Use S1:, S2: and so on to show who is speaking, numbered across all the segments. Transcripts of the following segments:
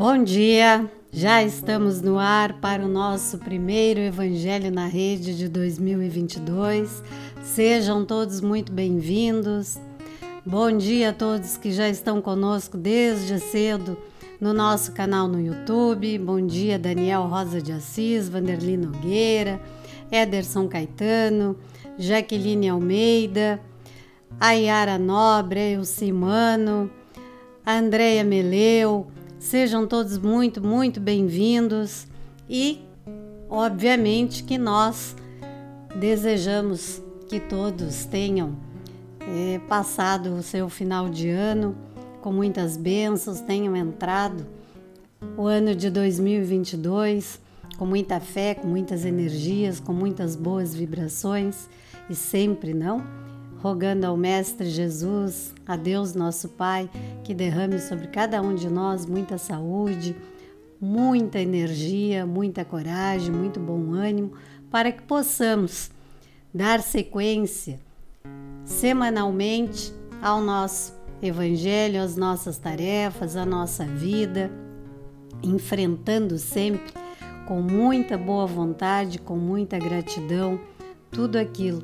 S1: Bom dia! Já estamos no ar para o nosso primeiro Evangelho na Rede de 2022. Sejam todos muito bem-vindos. Bom dia a todos que já estão conosco desde cedo no nosso canal no YouTube. Bom dia, Daniel Rosa de Assis, Vanderly Nogueira, Ederson Caetano, Jaqueline Almeida, Ayara Nobre, o Simano, Andréia Meleu. Sejam todos muito, muito bem-vindos e, obviamente, que nós desejamos que todos tenham é, passado o seu final de ano com muitas bênçãos, tenham entrado o ano de 2022 com muita fé, com muitas energias, com muitas boas vibrações e sempre, não? rogando ao Mestre Jesus, a Deus nosso Pai, que derrame sobre cada um de nós muita saúde, muita energia, muita coragem, muito bom ânimo, para que possamos dar sequência semanalmente ao nosso Evangelho, às nossas tarefas, à nossa vida, enfrentando sempre com muita boa vontade, com muita gratidão, tudo aquilo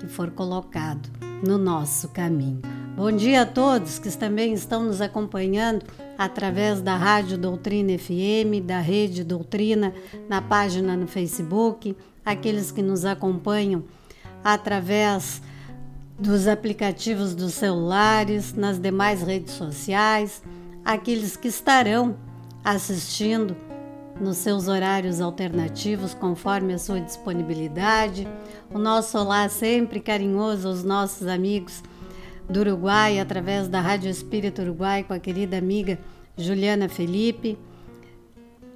S1: que for colocado no nosso caminho. Bom dia a todos que também estão nos acompanhando através da Rádio Doutrina FM, da Rede Doutrina, na página no Facebook, aqueles que nos acompanham através dos aplicativos dos celulares, nas demais redes sociais, aqueles que estarão assistindo nos seus horários alternativos, conforme a sua disponibilidade. O nosso olá sempre carinhoso aos nossos amigos do Uruguai, através da Rádio Espírito Uruguai, com a querida amiga Juliana Felipe.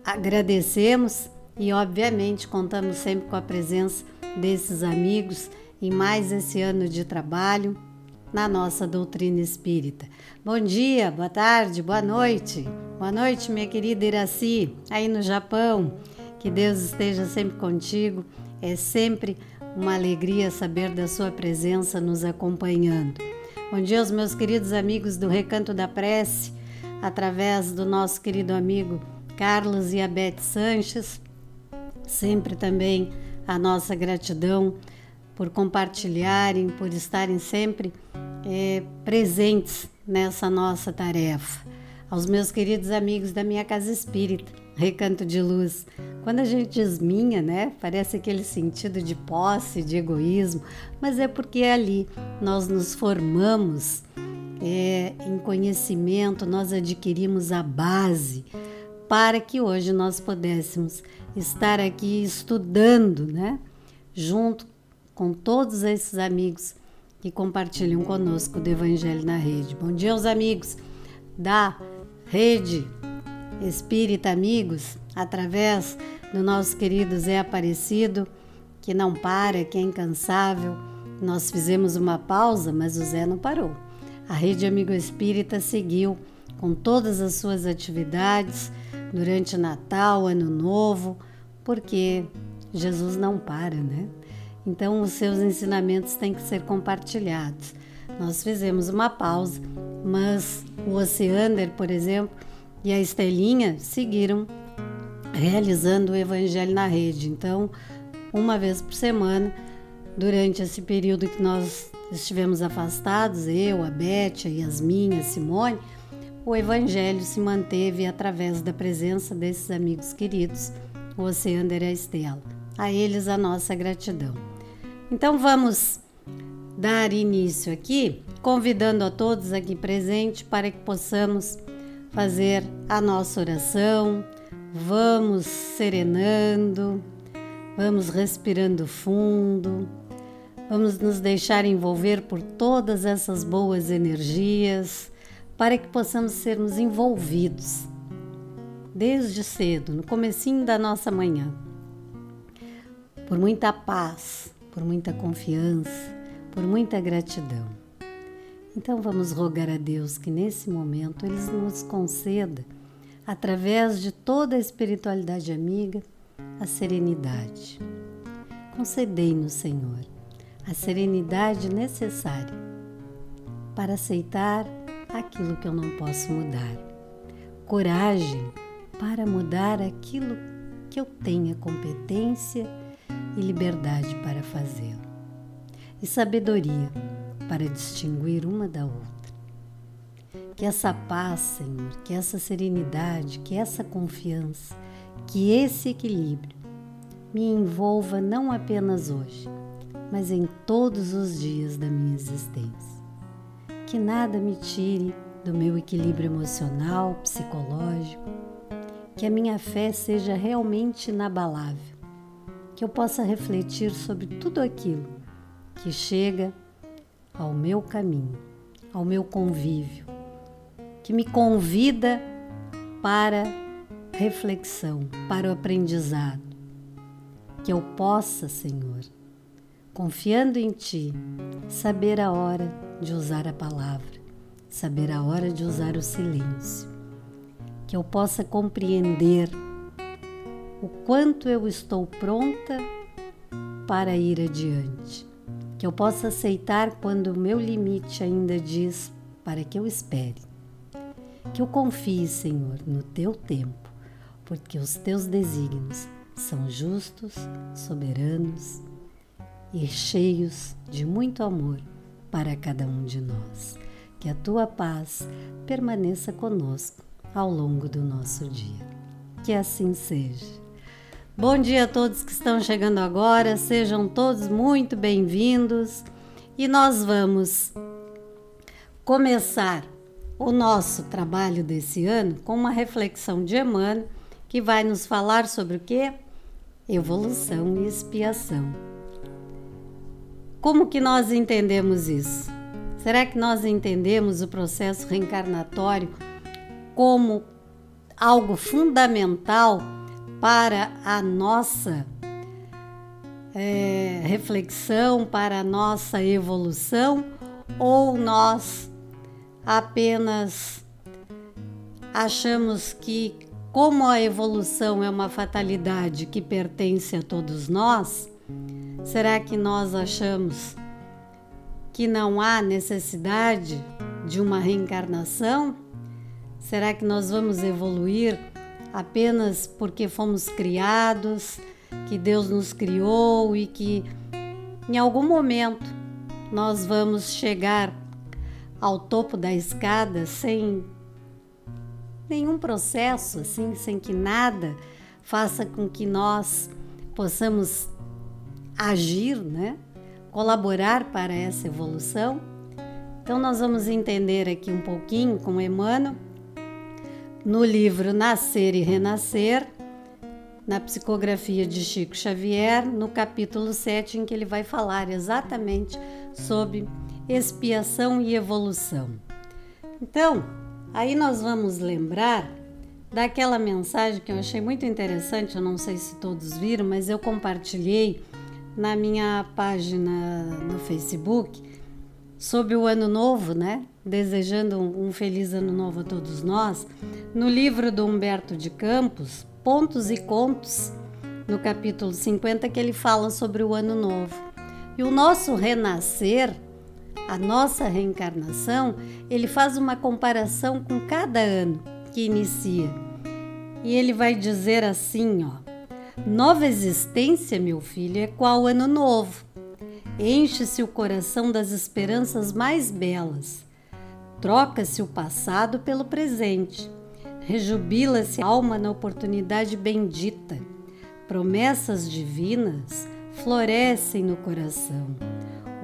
S1: Agradecemos e, obviamente, contamos sempre com a presença desses amigos em mais esse ano de trabalho na nossa doutrina espírita. Bom dia, boa tarde, boa noite. Boa noite, minha querida Iraci, aí no Japão. Que Deus esteja sempre contigo. É sempre uma alegria saber da sua presença nos acompanhando. Bom dia aos meus queridos amigos do Recanto da Prece, através do nosso querido amigo Carlos e a Beth Sanches. Sempre também a nossa gratidão por compartilharem, por estarem sempre é, presentes nessa nossa tarefa. Aos meus queridos amigos da minha casa espírita, Recanto de Luz. Quando a gente diz minha, né? Parece aquele sentido de posse, de egoísmo, mas é porque ali nós nos formamos é, em conhecimento, nós adquirimos a base para que hoje nós pudéssemos estar aqui estudando, né? Junto com todos esses amigos que compartilham conosco do Evangelho na Rede. Bom dia aos amigos da Rede Espírita Amigos, através do nosso querido Zé Aparecido, que não para, que é incansável. Nós fizemos uma pausa, mas o Zé não parou. A Rede Amigo Espírita seguiu com todas as suas atividades durante Natal, Ano Novo, porque Jesus não para, né? Então, os seus ensinamentos têm que ser compartilhados. Nós fizemos uma pausa, mas o Oceander, por exemplo, e a Estelinha seguiram realizando o Evangelho na rede. Então, uma vez por semana, durante esse período que nós estivemos afastados, eu, a Beth, a Yasmin, a Simone, o Evangelho se manteve através da presença desses amigos queridos, o Oceander e a Estela. A eles a nossa gratidão. Então vamos dar início aqui, convidando a todos aqui presentes para que possamos fazer a nossa oração. Vamos serenando, vamos respirando fundo, vamos nos deixar envolver por todas essas boas energias para que possamos sermos envolvidos desde cedo, no comecinho da nossa manhã. Por muita paz, por muita confiança, por muita gratidão. Então vamos rogar a Deus que nesse momento Ele nos conceda, através de toda a espiritualidade amiga, a serenidade. Concedei-nos, Senhor, a serenidade necessária para aceitar aquilo que eu não posso mudar, coragem para mudar aquilo que eu tenha competência e liberdade para fazê-lo, e sabedoria para distinguir uma da outra. Que essa paz, Senhor, que essa serenidade, que essa confiança, que esse equilíbrio me envolva não apenas hoje, mas em todos os dias da minha existência. Que nada me tire do meu equilíbrio emocional, psicológico, que a minha fé seja realmente inabalável, que eu possa refletir sobre tudo aquilo que chega ao meu caminho, ao meu convívio, que me convida para reflexão, para o aprendizado. Que eu possa, Senhor, confiando em Ti, saber a hora de usar a palavra, saber a hora de usar o silêncio. Que eu possa compreender o quanto eu estou pronta para ir adiante. Que eu possa aceitar quando o meu limite ainda diz para que eu espere. Que eu confie, Senhor, no teu tempo, porque os teus desígnios são justos, soberanos e cheios de muito amor para cada um de nós. Que a tua paz permaneça conosco ao longo do nosso dia. Que assim seja. Bom dia a todos que estão chegando agora, sejam todos muito bem-vindos e nós vamos começar o nosso trabalho desse ano com uma reflexão de Emmanuel que vai nos falar sobre o que? Evolução e expiação. Como que nós entendemos isso? Será que nós entendemos o processo reencarnatório como algo fundamental para a nossa é, reflexão, para a nossa evolução? Ou nós apenas achamos que, como a evolução é uma fatalidade que pertence a todos nós, Será que nós achamos que não há necessidade de uma reencarnação? Será que nós vamos evoluir apenas porque fomos criados, que Deus nos criou e que em algum momento nós vamos chegar ao topo da escada sem nenhum processo, assim, sem que nada faça com que nós possamos agir, né? colaborar para essa evolução. Então, nós vamos entender aqui um pouquinho com Emmanuel no livro Nascer e Renascer, na psicografia de Chico Xavier, no capítulo 7, em que ele vai falar exatamente sobre expiação e evolução. Então, aí nós vamos lembrar daquela mensagem que eu achei muito interessante, eu não sei se todos viram, mas eu compartilhei na minha página no Facebook sobre o ano novo, né? Desejando um feliz ano novo a todos nós, no livro do Humberto de Campos, Pontos e Contos, no capítulo 50, que ele fala sobre o ano novo. E o nosso renascer, a nossa reencarnação, ele faz uma comparação com cada ano que inicia. E ele vai dizer assim, ó: Nova existência, meu filho, é qual ano novo. Enche-se o coração das esperanças mais belas. Troca-se o passado pelo presente. Rejubila-se a alma na oportunidade bendita. Promessas divinas florescem no coração.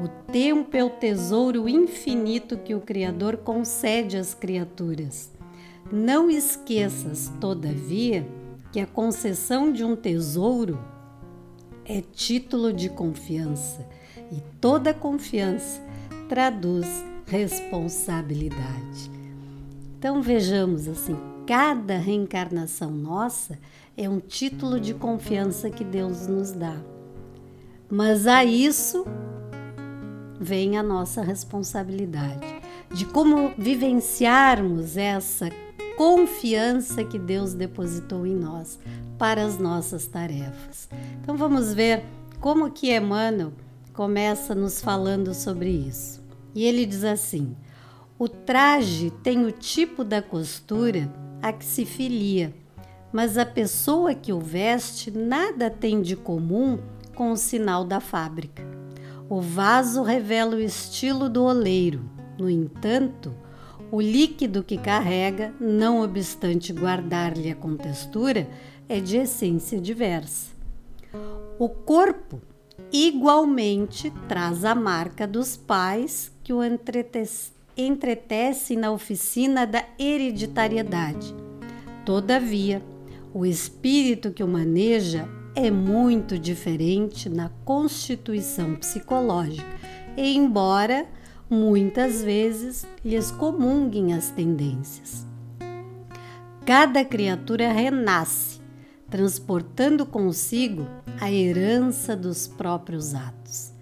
S1: O tempo é o tesouro infinito que o Criador concede às criaturas. Não esqueças, todavia, que a concessão de um tesouro é título de confiança e toda confiança traduz responsabilidade. Então vejamos assim, cada reencarnação nossa é um título de confiança que Deus nos dá. Mas a isso vem a nossa responsabilidade de como vivenciarmos essa confiança que Deus depositou em nós para as nossas tarefas. Então vamos ver como que Emmanuel começa nos falando sobre isso. E ele diz assim: o traje tem o tipo da costura a que se filia, mas a pessoa que o veste nada tem de comum com o sinal da fábrica. O vaso revela o estilo do oleiro. No entanto, o líquido que carrega, não obstante guardar-lhe a contextura, é de essência diversa. O corpo igualmente traz a marca dos pais que o entretece na oficina da hereditariedade. Todavia, o espírito que o maneja é muito diferente na constituição psicológica, embora muitas vezes lhes comunguem as tendências. Cada criatura renasce, transportando consigo a herança dos próprios atos.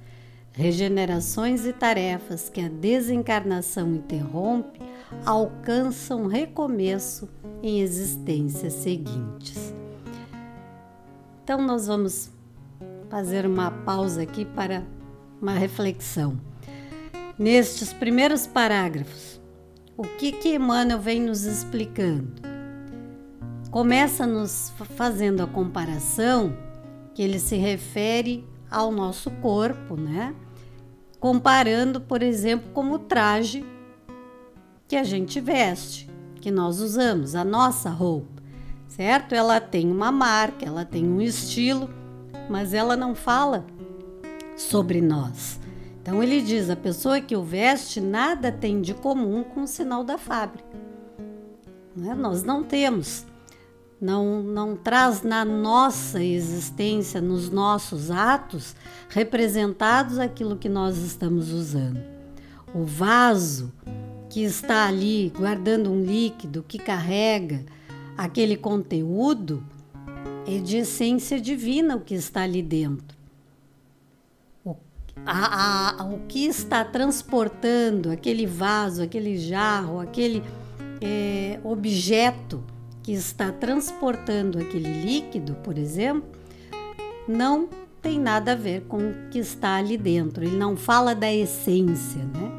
S1: Regenerações e tarefas que a desencarnação interrompe alcançam recomeço em existências seguintes. Então, nós vamos fazer uma pausa aqui para uma reflexão. Nestes primeiros parágrafos, o que que Emmanuel vem nos explicando? Começa nos fazendo a comparação que ele se refere ao nosso corpo, né? Comparando, por exemplo, como o traje que a gente veste, que nós usamos, a nossa roupa certo? Ela tem uma marca, ela tem um estilo, mas ela não fala sobre nós. Então ele diz: a pessoa que o veste nada tem de comum com o sinal da fábrica. Não é? Nós não temos, não, não traz na nossa existência, nos nossos atos, representados aquilo que nós estamos usando. O vaso que está ali guardando um líquido que carrega aquele conteúdo é de essência divina o que está ali dentro. O, a, a, o que está transportando aquele vaso, aquele jarro, aquele é, objeto que está transportando aquele líquido, por exemplo, não tem nada a ver com o que está ali dentro. Ele não fala da essência, né?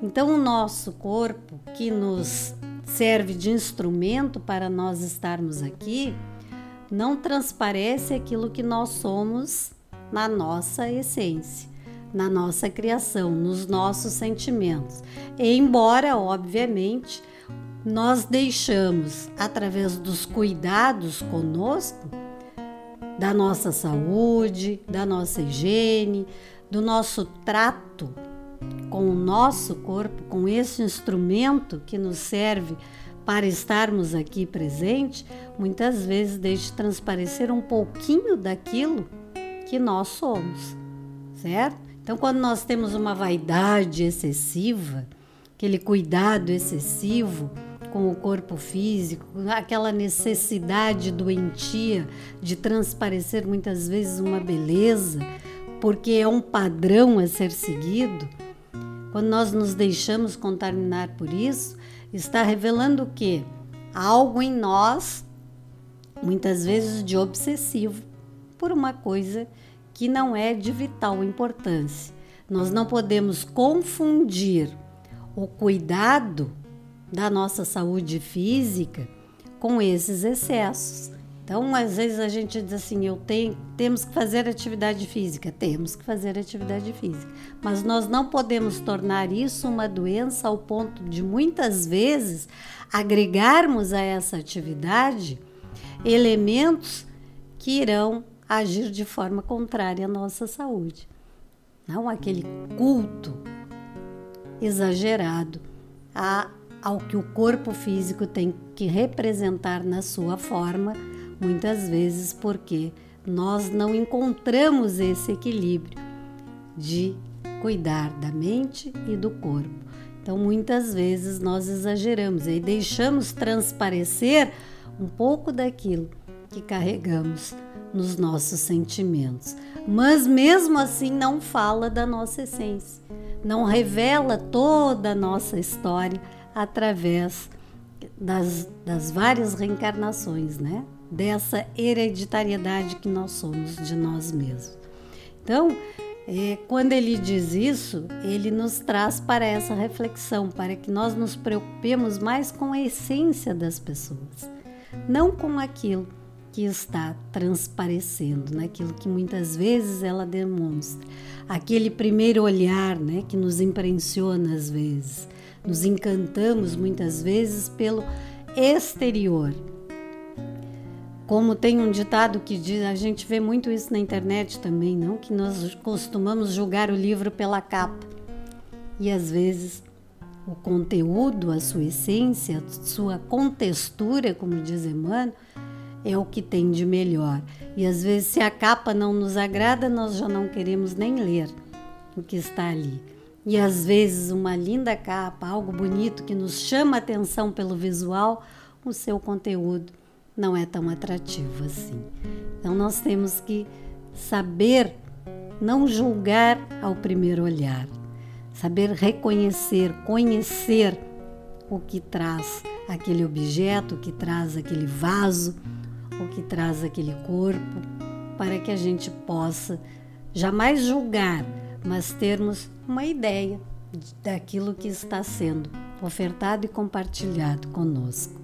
S1: Então, o nosso corpo que nos serve de instrumento para nós estarmos aqui, não transparece aquilo que nós somos na nossa essência, na nossa criação, nos nossos sentimentos. Embora, obviamente, nós deixamos, através dos cuidados conosco, da nossa saúde, da nossa higiene, do nosso trato com o nosso corpo, com esse instrumento que nos serve para estarmos aqui presente, muitas vezes deixe transparecer um pouquinho daquilo que nós somos, certo? Então, quando nós temos uma vaidade excessiva, aquele cuidado excessivo com o corpo físico, aquela necessidade doentia de transparecer muitas vezes uma beleza, porque é um padrão a ser seguido, quando nós nos deixamos contaminar por isso, está revelando o quê? Algo em nós, muitas vezes de obsessivo, por uma coisa que não é de vital importância. Nós não podemos confundir o cuidado da nossa saúde física com esses excessos. Então, às vezes a gente diz assim, eu tenho, temos que fazer atividade física, temos que fazer atividade física, mas nós não podemos tornar isso uma doença ao ponto de muitas vezes agregarmos a essa atividade elementos que irão agir de forma contrária à nossa saúde. Não aquele culto exagerado a, ao que o corpo físico tem que representar na sua forma muitas vezes porque nós não encontramos esse equilíbrio de cuidar da mente e do corpo. Então, muitas vezes nós exageramos e deixamos transparecer um pouco daquilo que carregamos nos nossos sentimentos. Mas mesmo assim não fala da nossa essência, não revela toda a nossa história através das, das várias reencarnações, né? Dessa hereditariedade que nós somos de nós mesmos. Então, é, quando ele diz isso, ele nos traz para essa reflexão, para que nós nos preocupemos mais com a essência das pessoas, não com aquilo que está transparecendo, naquilo que muitas vezes ela demonstra. Aquele primeiro olhar né, que nos impressiona às vezes. Nos encantamos muitas vezes pelo exterior, como tem um ditado que diz, a gente vê muito isso na internet também, não? Que nós costumamos julgar o livro pela capa. E às vezes o conteúdo, a sua essência, a sua contextura, como diz Emmanuel, é o que tem de melhor. E às vezes, se a capa não nos agrada, nós já não queremos nem ler o que está ali. E às vezes, uma linda capa, algo bonito que nos chama atenção pelo visual, o seu conteúdo não é tão atrativo assim. Então nós temos que saber não julgar ao primeiro olhar, saber reconhecer, conhecer o que traz aquele objeto, o que traz aquele vaso, o que traz aquele corpo, para que a gente possa jamais julgar, mas termos uma ideia daquilo que está sendo ofertado e compartilhado conosco.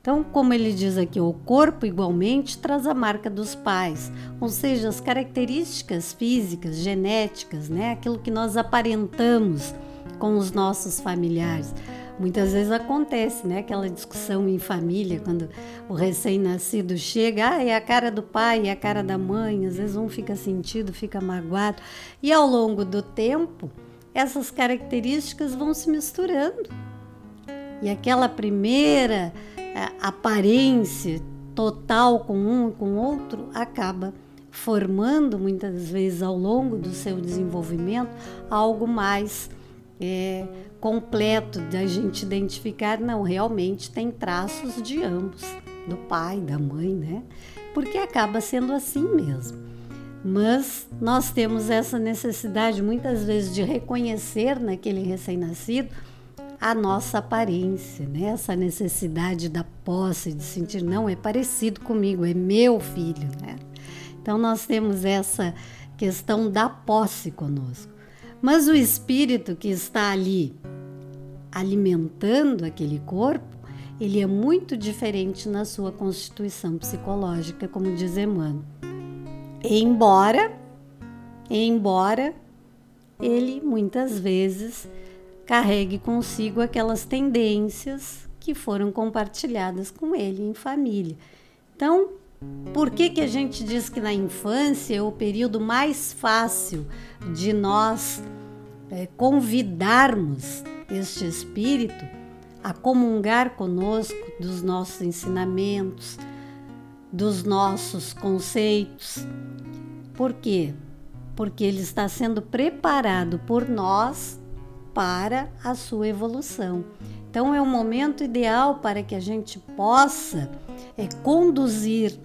S1: Então, como ele diz aqui, o corpo igualmente traz a marca dos pais, ou seja, as características físicas, genéticas, né? aquilo que nós aparentamos com os nossos familiares. Muitas vezes acontece, né? Aquela discussão em família, quando o recém-nascido chega, ah, é a cara do pai, é a cara da mãe, às vezes um fica sentido, fica magoado. E ao longo do tempo, essas características vão se misturando. E aquela primeira é, aparência total com um e com outro acaba formando muitas vezes ao longo do seu desenvolvimento algo mais é, completo da gente identificar não realmente tem traços de ambos do pai da mãe né porque acaba sendo assim mesmo mas nós temos essa necessidade muitas vezes de reconhecer naquele recém-nascido a nossa aparência, né? essa necessidade da posse, de sentir, não, é parecido comigo, é meu filho. Né? Então nós temos essa questão da posse conosco. Mas o espírito que está ali alimentando aquele corpo, ele é muito diferente na sua constituição psicológica, como diz Emmanuel. Embora, embora ele muitas vezes carregue consigo aquelas tendências que foram compartilhadas com ele em família. Então, por que, que a gente diz que na infância é o período mais fácil de nós é, convidarmos este espírito a comungar conosco dos nossos ensinamentos, dos nossos conceitos? Por quê? Porque ele está sendo preparado por nós para a sua evolução. Então é um momento ideal para que a gente possa é, conduzir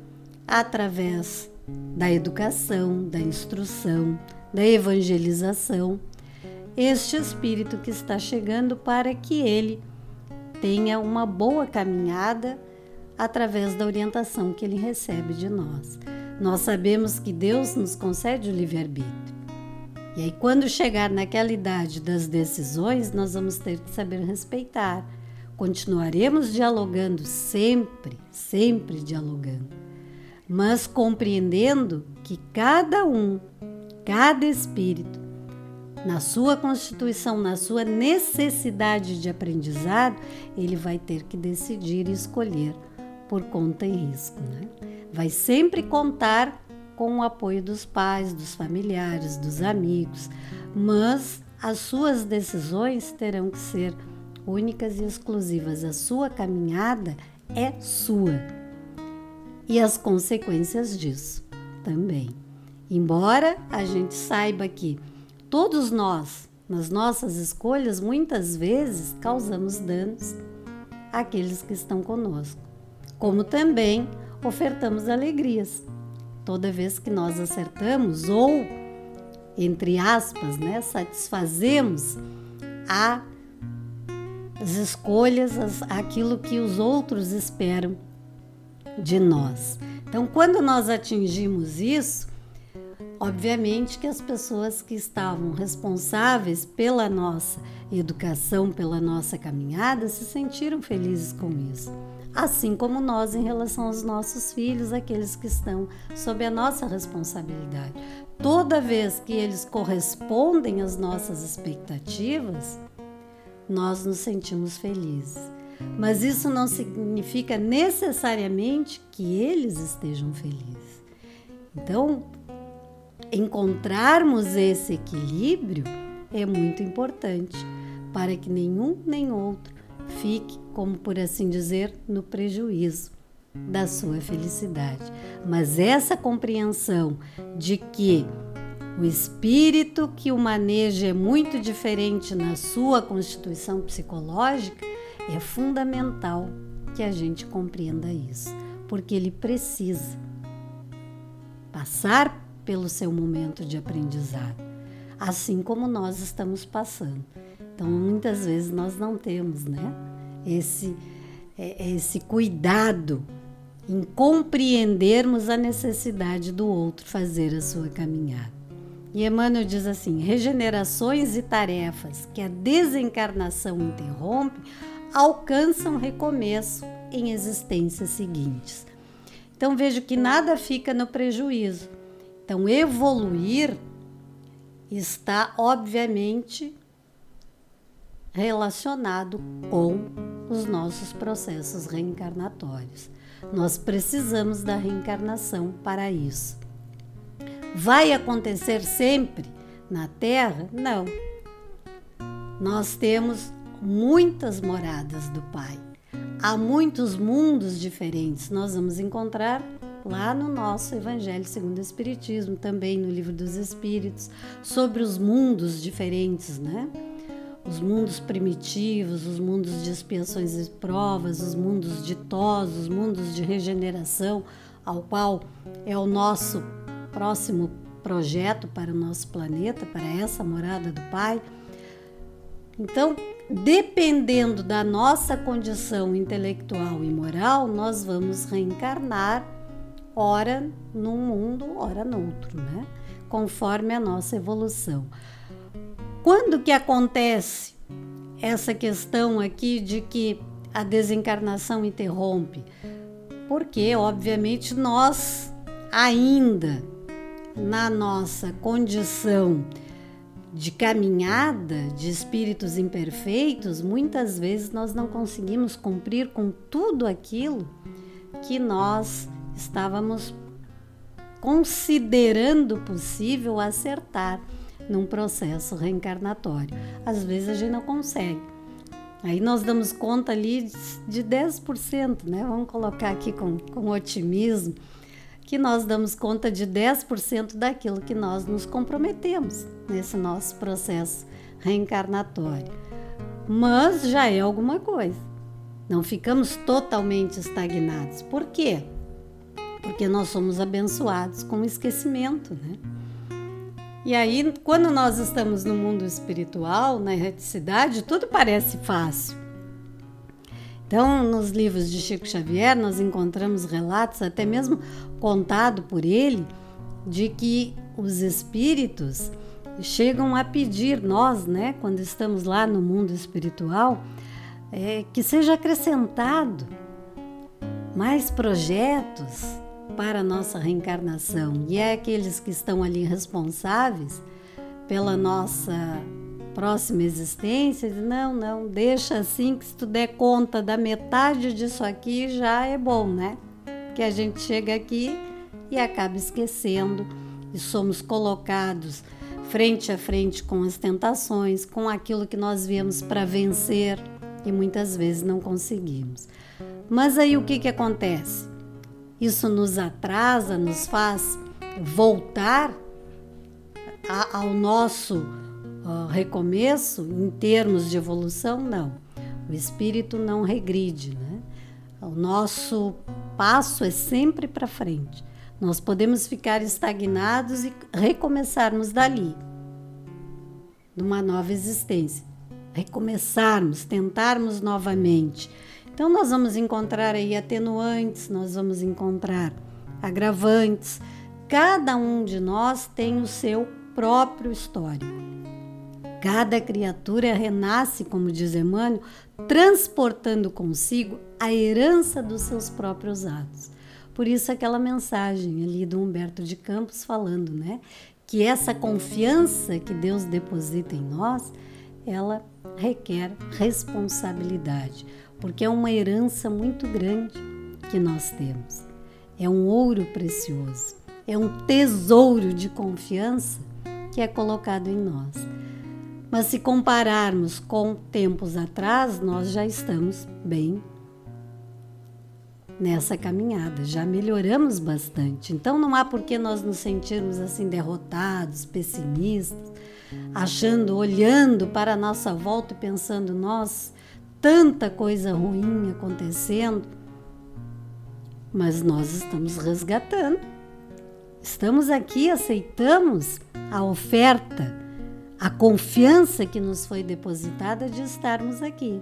S1: através da educação, da instrução, da evangelização, este espírito que está chegando para que ele tenha uma boa caminhada através da orientação que ele recebe de nós. Nós sabemos que Deus nos concede o livre-arbítrio. E aí, quando chegar naquela idade das decisões, nós vamos ter que saber respeitar. Continuaremos dialogando sempre, sempre dialogando, mas compreendendo que cada um, cada espírito, na sua constituição, na sua necessidade de aprendizado, ele vai ter que decidir e escolher por conta e risco. Né? Vai sempre contar com o apoio dos pais, dos familiares, dos amigos, mas as suas decisões terão que ser únicas e exclusivas. A sua caminhada é sua e as consequências disso também. Embora a gente saiba que todos nós nas nossas escolhas, muitas vezes causamos danos àqueles que estão conosco, como também ofertamos alegrias. Toda vez que nós acertamos ou, entre aspas, né, satisfazemos a, as escolhas, as, aquilo que os outros esperam de nós. Então, quando nós atingimos isso, obviamente que as pessoas que estavam responsáveis pela nossa educação, pela nossa caminhada, se sentiram felizes com isso. Assim como nós em relação aos nossos filhos, aqueles que estão sob a nossa responsabilidade. Toda vez que eles correspondem às nossas expectativas, nós nos sentimos felizes. Mas isso não significa necessariamente que eles estejam felizes. Então, encontrarmos esse equilíbrio é muito importante para que nenhum nem outro fique, como por assim dizer, no prejuízo da sua felicidade. Mas essa compreensão de que o espírito que o maneja é muito diferente na sua constituição psicológica é fundamental que a gente compreenda isso, porque ele precisa passar pelo seu momento de aprendizado, assim como nós estamos passando. Então, muitas vezes nós não temos, né, esse é, esse cuidado em compreendermos a necessidade do outro fazer a sua caminhada. E Emmanuel diz assim: regenerações e tarefas que a desencarnação interrompe alcançam recomeço em existências seguintes. Então vejo que nada fica no prejuízo. Então evoluir está obviamente relacionado com os nossos processos reencarnatórios. Nós precisamos da reencarnação para isso. Vai acontecer sempre na Terra? Não. Nós temos muitas moradas do Pai. Há muitos mundos diferentes. Nós vamos encontrar lá no nosso Evangelho segundo o Espiritismo, também no Livro dos Espíritos, sobre os mundos diferentes, né? Os mundos primitivos, os mundos de expiações e provas, os mundos ditosos, os mundos de regeneração, ao qual é o nosso próximo projeto para o nosso planeta, para essa morada do Pai. Então, dependendo da nossa condição intelectual e moral, nós vamos reencarnar, ora num mundo, ora no outro, né? Conforme a nossa evolução. Quando que acontece essa questão aqui de que a desencarnação interrompe? Porque, obviamente, nós ainda na nossa condição de caminhada de espíritos imperfeitos, muitas vezes nós não conseguimos cumprir com tudo aquilo que nós estávamos considerando possível acertar num processo reencarnatório. Às vezes a gente não consegue. Aí nós damos conta ali de 10%, né? Vamos colocar aqui com, com otimismo que nós damos conta de 10% daquilo que nós nos comprometemos nesse nosso processo reencarnatório. Mas já é alguma coisa. Não ficamos totalmente estagnados. Por quê? Porque nós somos abençoados com o esquecimento, né? E aí, quando nós estamos no mundo espiritual, na erraticidade, tudo parece fácil. Então, nos livros de Chico Xavier, nós encontramos relatos, até mesmo contado por ele, de que os espíritos chegam a pedir nós, né, quando estamos lá no mundo espiritual, é, que seja acrescentado mais projetos para a nossa reencarnação. E é aqueles que estão ali responsáveis pela nossa próxima existência, não, não, deixa assim que se tu der conta da metade disso aqui já é bom, né? Que a gente chega aqui e acaba esquecendo e somos colocados frente a frente com as tentações, com aquilo que nós viemos para vencer e muitas vezes não conseguimos. Mas aí o que, que acontece? Isso nos atrasa, nos faz voltar a, ao nosso uh, recomeço em termos de evolução, não. O espírito não regride, né? O nosso passo é sempre para frente. Nós podemos ficar estagnados e recomeçarmos dali, numa nova existência. Recomeçarmos, tentarmos novamente. Então, nós vamos encontrar aí atenuantes, nós vamos encontrar agravantes. Cada um de nós tem o seu próprio histórico. Cada criatura renasce, como diz Emmanuel, transportando consigo a herança dos seus próprios atos. Por isso aquela mensagem ali do Humberto de Campos falando, né, que essa confiança que Deus deposita em nós, ela requer responsabilidade, porque é uma herança muito grande que nós temos. É um ouro precioso, é um tesouro de confiança que é colocado em nós. Mas se compararmos com tempos atrás, nós já estamos bem nessa caminhada, já melhoramos bastante. Então não há por que nós nos sentirmos assim derrotados, pessimistas, achando, olhando para a nossa volta e pensando, nós tanta coisa ruim acontecendo. Mas nós estamos resgatando. Estamos aqui, aceitamos a oferta, a confiança que nos foi depositada de estarmos aqui.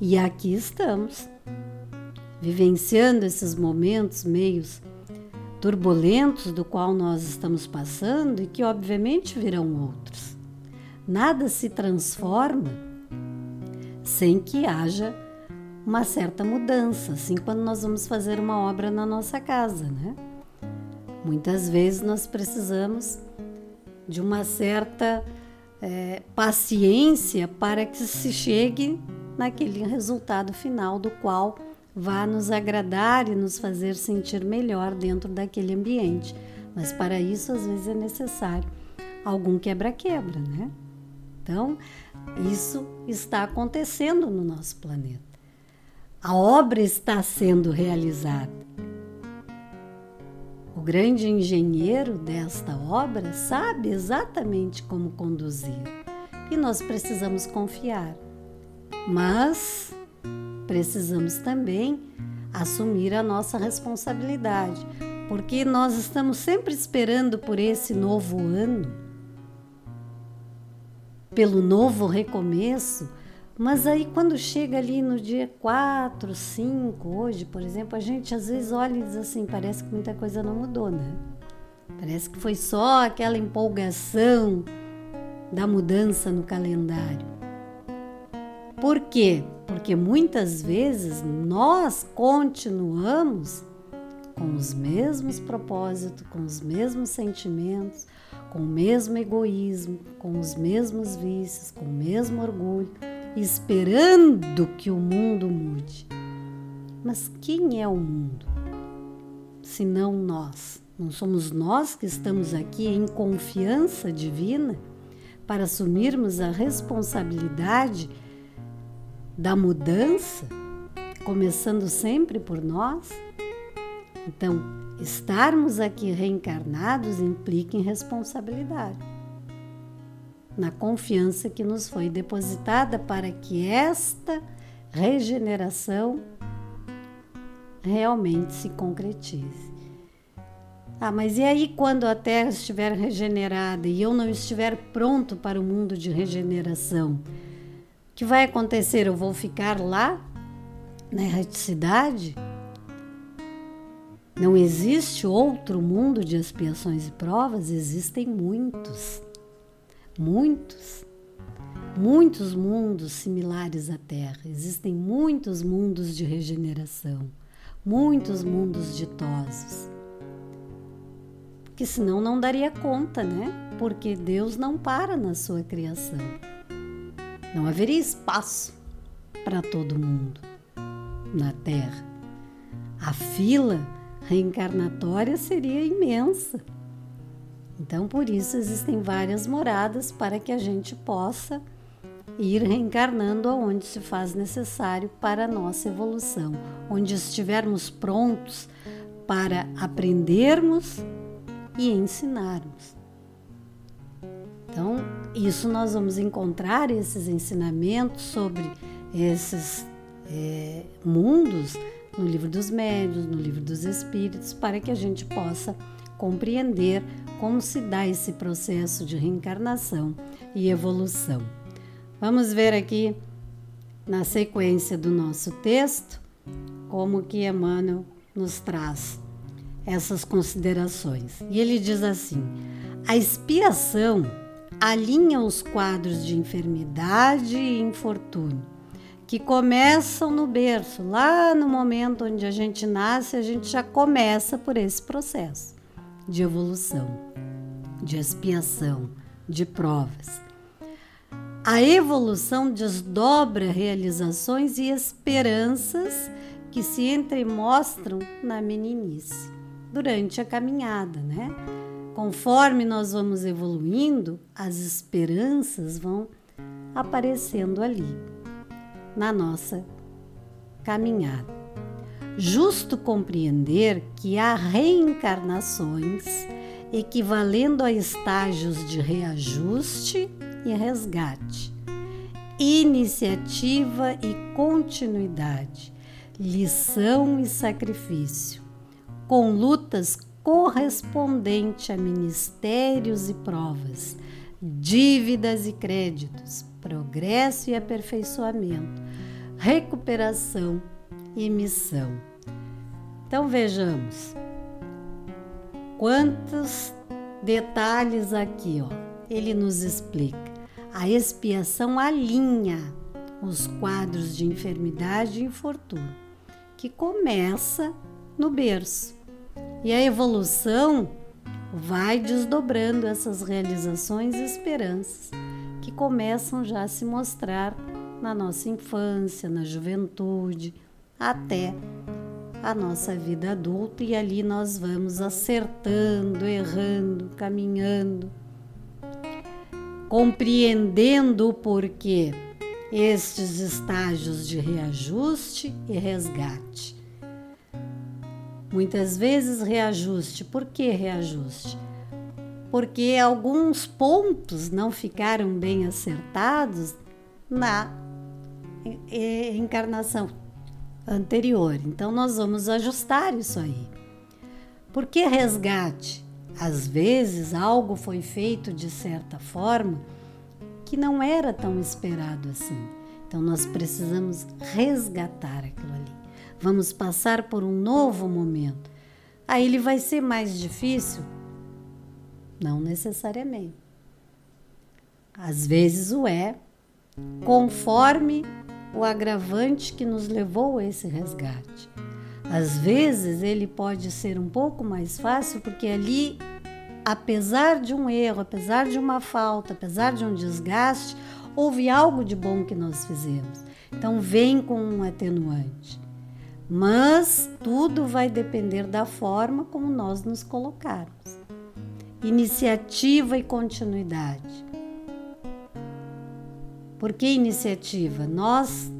S1: E aqui estamos vivenciando esses momentos meios turbulentos do qual nós estamos passando e que obviamente virão outros. Nada se transforma sem que haja uma certa mudança, assim quando nós vamos fazer uma obra na nossa casa, né? Muitas vezes nós precisamos de uma certa é, paciência para que se chegue naquele resultado final do qual vá nos agradar e nos fazer sentir melhor dentro daquele ambiente. Mas para isso, às vezes, é necessário algum quebra-quebra, né? Então, isso está acontecendo no nosso planeta. A obra está sendo realizada. O grande engenheiro desta obra sabe exatamente como conduzir e nós precisamos confiar. Mas precisamos também assumir a nossa responsabilidade, porque nós estamos sempre esperando por esse novo ano, pelo novo recomeço, mas aí quando chega ali no dia 4, 5, hoje, por exemplo, a gente às vezes olha e diz assim, parece que muita coisa não mudou, né? Parece que foi só aquela empolgação da mudança no calendário. Por quê? porque muitas vezes nós continuamos com os mesmos propósitos, com os mesmos sentimentos, com o mesmo egoísmo, com os mesmos vícios, com o mesmo orgulho, esperando que o mundo mude. Mas quem é o mundo? Se não nós. Não somos nós que estamos aqui em confiança divina para assumirmos a responsabilidade da mudança, começando sempre por nós? Então, estarmos aqui reencarnados implica em responsabilidade, na confiança que nos foi depositada para que esta regeneração realmente se concretize. Ah, mas e aí quando a Terra estiver regenerada e eu não estiver pronto para o mundo de regeneração? que vai acontecer? Eu vou ficar lá na erraticidade? Não existe outro mundo de expiações e provas? Existem muitos, muitos, muitos mundos similares à Terra. Existem muitos mundos de regeneração, muitos mundos ditosos. Porque senão não daria conta, né? Porque Deus não para na sua criação. Não haveria espaço para todo mundo na Terra. A fila reencarnatória seria imensa. Então, por isso, existem várias moradas para que a gente possa ir reencarnando aonde se faz necessário para a nossa evolução, onde estivermos prontos para aprendermos e ensinarmos. Então, isso nós vamos encontrar esses ensinamentos sobre esses é, mundos no livro dos médios, no livro dos espíritos, para que a gente possa compreender como se dá esse processo de reencarnação e evolução. Vamos ver aqui na sequência do nosso texto como que Emmanuel nos traz essas considerações. E ele diz assim: a expiação alinha os quadros de enfermidade e infortúnio que começam no berço, lá no momento onde a gente nasce, a gente já começa por esse processo de evolução, de expiação, de provas. A evolução desdobra realizações e esperanças que se entremostram na meninice durante a caminhada, né? Conforme nós vamos evoluindo, as esperanças vão aparecendo ali na nossa caminhada. Justo compreender que há reencarnações equivalendo a estágios de reajuste e resgate, iniciativa e continuidade, lição e sacrifício, com lutas correspondentes a ministérios e provas, dívidas e créditos, progresso e aperfeiçoamento, recuperação e missão. Então vejamos quantos detalhes aqui, ó. Ele nos explica. A expiação alinha os quadros de enfermidade e infortúnio, que começa no berço. E a evolução vai desdobrando essas realizações e esperanças que começam já a se mostrar na nossa infância, na juventude, até a nossa vida adulta e ali nós vamos acertando, errando, caminhando, compreendendo o porquê estes estágios de reajuste e resgate. Muitas vezes reajuste. Por que reajuste? porque alguns pontos não ficaram bem acertados na encarnação anterior. Então nós vamos ajustar isso aí. Por que resgate? Às vezes algo foi feito de certa forma que não era tão esperado assim. Então nós precisamos resgatar aquilo ali. Vamos passar por um novo momento. Aí ele vai ser mais difícil não necessariamente. Às vezes o é, conforme o agravante que nos levou a esse resgate. Às vezes ele pode ser um pouco mais fácil, porque ali, apesar de um erro, apesar de uma falta, apesar de um desgaste, houve algo de bom que nós fizemos. Então, vem com um atenuante. Mas tudo vai depender da forma como nós nos colocarmos iniciativa e continuidade. Por que iniciativa? Nós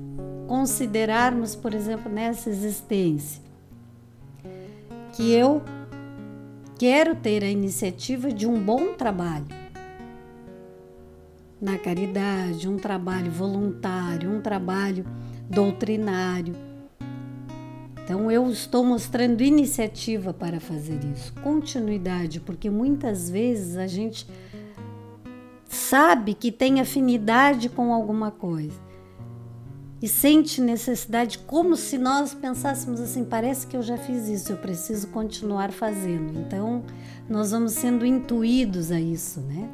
S1: considerarmos, por exemplo, nessa existência, que eu quero ter a iniciativa de um bom trabalho na caridade, um trabalho voluntário, um trabalho doutrinário então eu estou mostrando iniciativa para fazer isso, continuidade, porque muitas vezes a gente sabe que tem afinidade com alguma coisa e sente necessidade, como se nós pensássemos assim: parece que eu já fiz isso, eu preciso continuar fazendo. Então, nós vamos sendo intuídos a isso, né?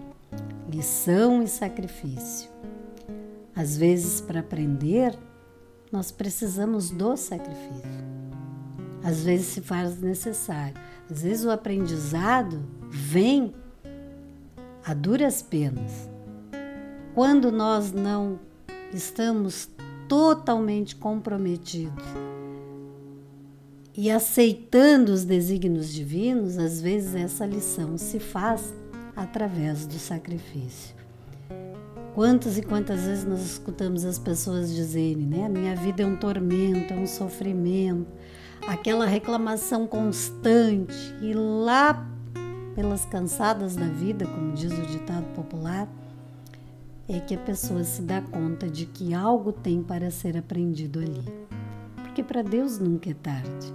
S1: Lição e sacrifício. Às vezes, para aprender, nós precisamos do sacrifício às vezes se faz necessário. Às vezes o aprendizado vem a duras penas. Quando nós não estamos totalmente comprometidos e aceitando os desígnios divinos, às vezes essa lição se faz através do sacrifício. Quantas e quantas vezes nós escutamos as pessoas dizerem, né? A minha vida é um tormento, é um sofrimento, aquela reclamação constante e lá pelas cansadas da vida, como diz o ditado popular, é que a pessoa se dá conta de que algo tem para ser aprendido ali. Porque para Deus nunca é tarde.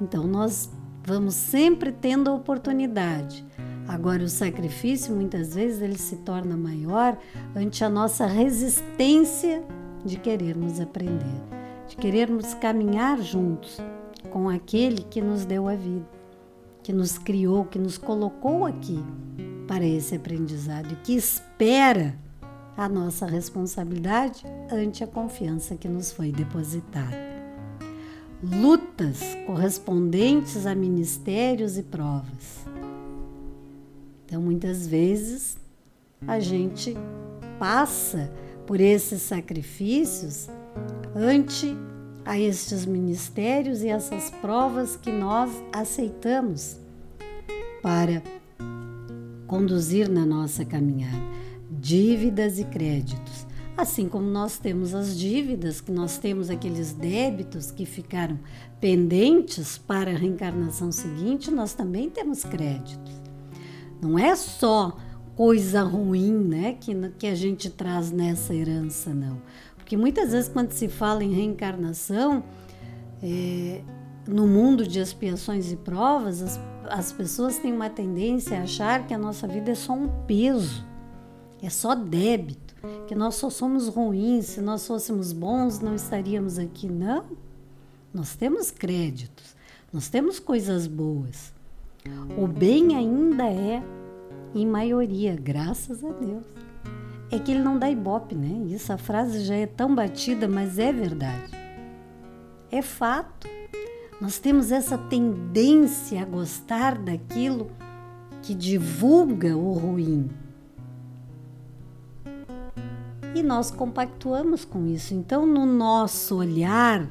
S1: Então nós vamos sempre tendo a oportunidade. Agora o sacrifício muitas vezes ele se torna maior ante a nossa resistência de querermos aprender, de querermos caminhar juntos com aquele que nos deu a vida, que nos criou, que nos colocou aqui para esse aprendizado e que espera a nossa responsabilidade ante a confiança que nos foi depositada. Lutas correspondentes a ministérios e provas. Então, muitas vezes, a gente passa por esses sacrifícios ante a estes ministérios e essas provas que nós aceitamos para conduzir na nossa caminhada, dívidas e créditos. Assim como nós temos as dívidas, que nós temos aqueles débitos que ficaram pendentes para a reencarnação seguinte, nós também temos créditos. Não é só coisa ruim né, que, que a gente traz nessa herança, não. Porque muitas vezes, quando se fala em reencarnação, é, no mundo de expiações e provas, as, as pessoas têm uma tendência a achar que a nossa vida é só um peso, é só débito, que nós só somos ruins, se nós fôssemos bons não estaríamos aqui. Não, nós temos créditos, nós temos coisas boas. O bem ainda é, em maioria, graças a Deus. É que ele não dá ibope, né? Isso, a frase já é tão batida, mas é verdade. É fato. Nós temos essa tendência a gostar daquilo que divulga o ruim. E nós compactuamos com isso. Então, no nosso olhar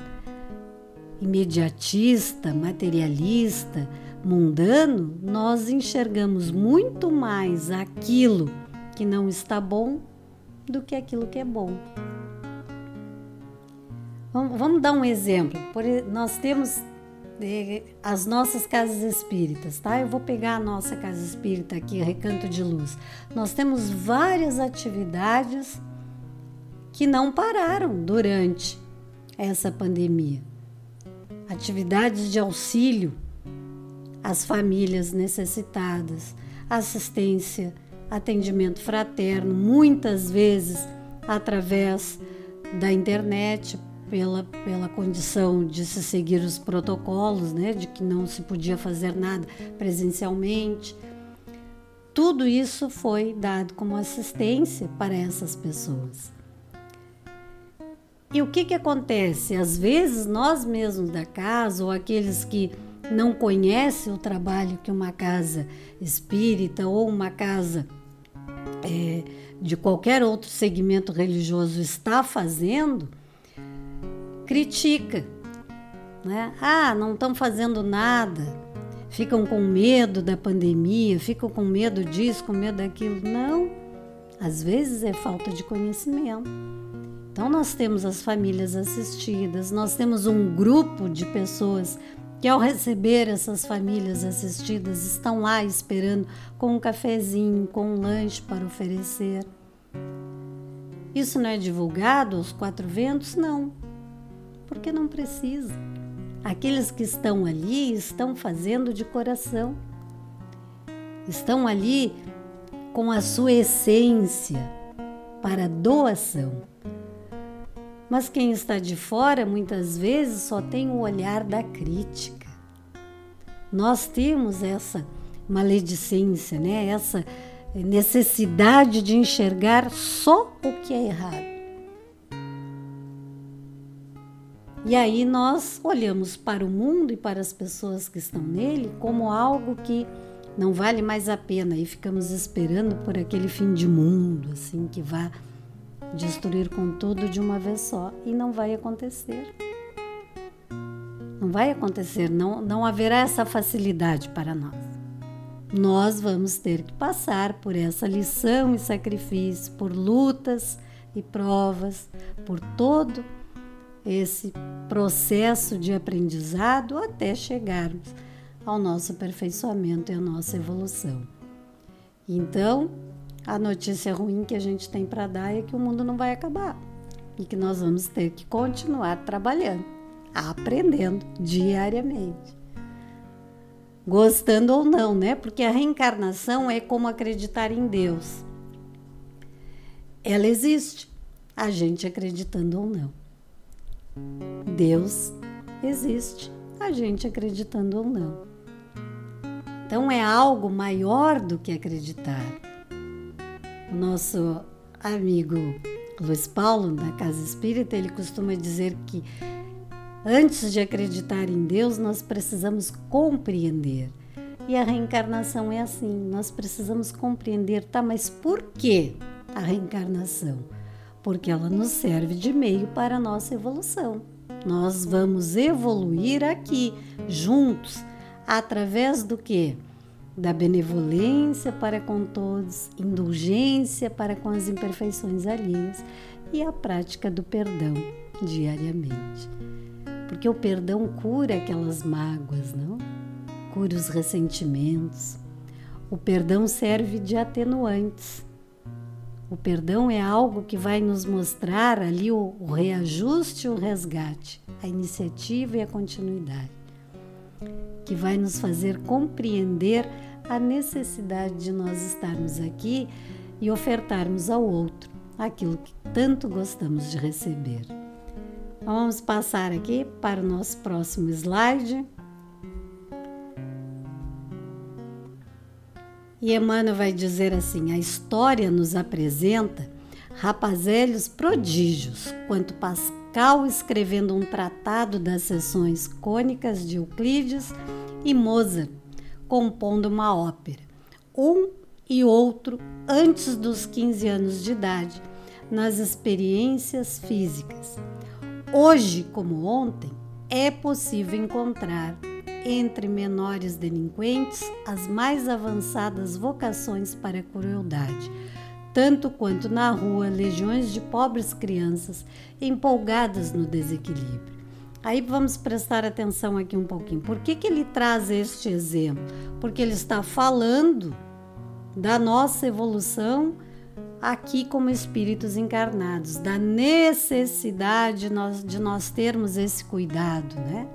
S1: imediatista, materialista, mundano, nós enxergamos muito mais aquilo que não está bom do que aquilo que é bom. Vamos, dar um exemplo. nós temos as nossas casas espíritas, tá? Eu vou pegar a nossa casa espírita aqui, Recanto de Luz. Nós temos várias atividades que não pararam durante essa pandemia. Atividades de auxílio às famílias necessitadas, assistência, atendimento fraterno, muitas vezes através da internet, pela, pela condição de se seguir os protocolos, né, de que não se podia fazer nada presencialmente. Tudo isso foi dado como assistência para essas pessoas. E o que, que acontece? Às vezes, nós mesmos da casa, ou aqueles que não conhecem o trabalho que uma casa espírita ou uma casa é, de qualquer outro segmento religioso está fazendo, critica. Né? Ah, não estão fazendo nada, ficam com medo da pandemia, ficam com medo disso, com medo daquilo. Não, às vezes é falta de conhecimento. Então, nós temos as famílias assistidas, nós temos um grupo de pessoas que, ao receber essas famílias assistidas, estão lá esperando com um cafezinho, com um lanche para oferecer. Isso não é divulgado aos quatro ventos? Não porque não precisa. Aqueles que estão ali estão fazendo de coração, estão ali com a sua essência para doação. Mas quem está de fora muitas vezes só tem o olhar da crítica. Nós temos essa maledicência, né? essa necessidade de enxergar só o que é errado. E aí nós olhamos para o mundo e para as pessoas que estão nele como algo que não vale mais a pena e ficamos esperando por aquele fim de mundo, assim, que vá destruir com tudo de uma vez só. E não vai acontecer. Não vai acontecer, não, não haverá essa facilidade para nós. Nós vamos ter que passar por essa lição e sacrifício, por lutas e provas, por todo esse processo de aprendizado até chegarmos ao nosso aperfeiçoamento e à nossa evolução. Então, a notícia ruim que a gente tem para dar é que o mundo não vai acabar e que nós vamos ter que continuar trabalhando, aprendendo diariamente. Gostando ou não, né? Porque a reencarnação é como acreditar em Deus. Ela existe, a gente acreditando ou não. Deus existe, a gente acreditando ou não. Então é algo maior do que acreditar. O nosso amigo Luiz Paulo, da Casa Espírita, ele costuma dizer que antes de acreditar em Deus, nós precisamos compreender. E a reencarnação é assim, nós precisamos compreender, tá, mas por que a reencarnação? Porque ela nos serve de meio para a nossa evolução. Nós vamos evoluir aqui, juntos, através do que? Da benevolência para com todos, indulgência para com as imperfeições alheias e a prática do perdão diariamente. Porque o perdão cura aquelas mágoas, não? Cura os ressentimentos. O perdão serve de atenuantes. O perdão é algo que vai nos mostrar ali o, o reajuste o resgate, a iniciativa e a continuidade que vai nos fazer compreender a necessidade de nós estarmos aqui e ofertarmos ao outro aquilo que tanto gostamos de receber. Então, vamos passar aqui para o nosso próximo slide. E Emmanuel vai dizer assim: a história nos apresenta rapazelhos prodígios, quanto Pascal escrevendo um tratado das seções cônicas de Euclides e Mozart compondo uma ópera. Um e outro antes dos 15 anos de idade, nas experiências físicas. Hoje, como ontem, é possível encontrar entre menores delinquentes as mais avançadas vocações para a crueldade tanto quanto na rua legiões de pobres crianças empolgadas no desequilíbrio. Aí vamos prestar atenção aqui um pouquinho. Por que, que ele traz este exemplo? Porque ele está falando da nossa evolução aqui como espíritos encarnados, da necessidade de nós, termos esse cuidado, né?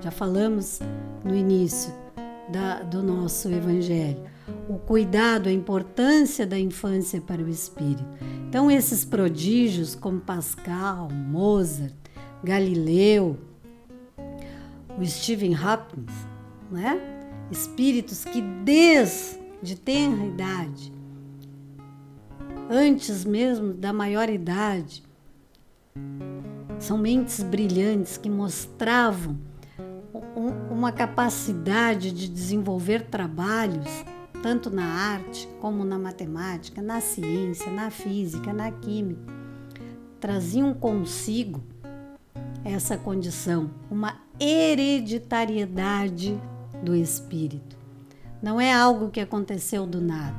S1: Já falamos no início da, do nosso evangelho o cuidado, a importância da infância para o espírito. Então, esses prodígios como Pascal, Mozart, Galileu, o Stephen Hopkins, né? espíritos que desde tenra idade, antes mesmo da maior idade, são mentes brilhantes que mostravam uma capacidade de desenvolver trabalhos tanto na arte como na matemática, na ciência, na física, na química, traziam consigo essa condição, uma hereditariedade do espírito. Não é algo que aconteceu do nada.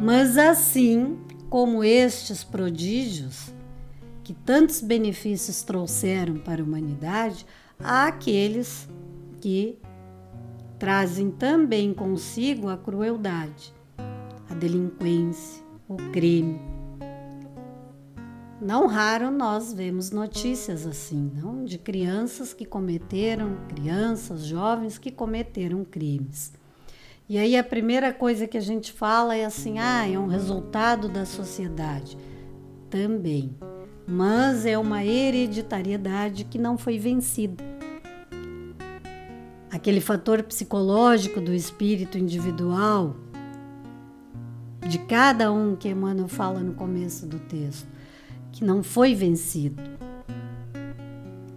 S1: Mas assim como estes prodígios, que tantos benefícios trouxeram para a humanidade, há aqueles que trazem também consigo a crueldade, a delinquência, o crime. Não raro nós vemos notícias assim, não? De crianças que cometeram, crianças, jovens que cometeram crimes. E aí a primeira coisa que a gente fala é assim: ah, é um resultado da sociedade. Também. Mas é uma hereditariedade que não foi vencida aquele fator psicológico do espírito individual, de cada um que Emmanuel fala no começo do texto, que não foi vencido.